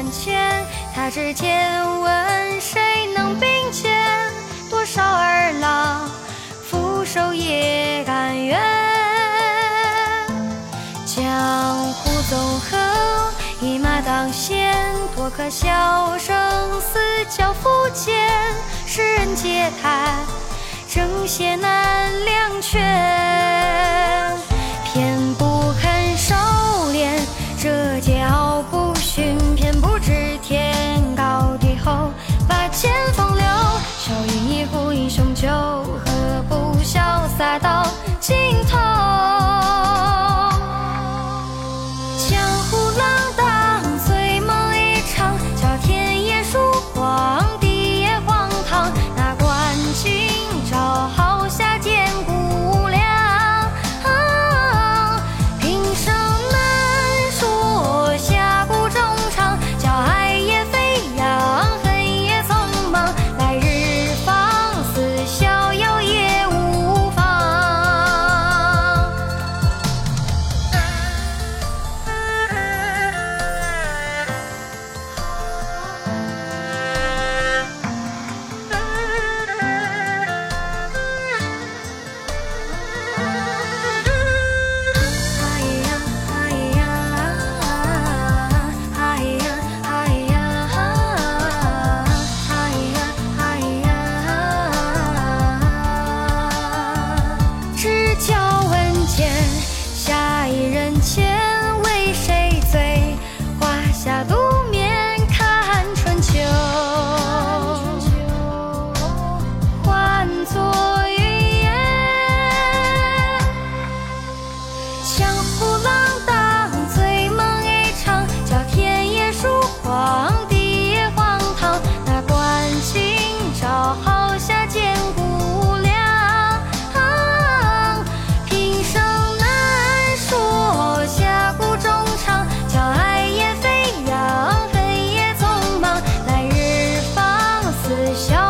万千，他之间问谁能并肩？多少儿郎俯首也甘愿。江湖纵横，一马当先，多可笑，生死交付间，世人皆叹正邪难两全，天下一人间 show.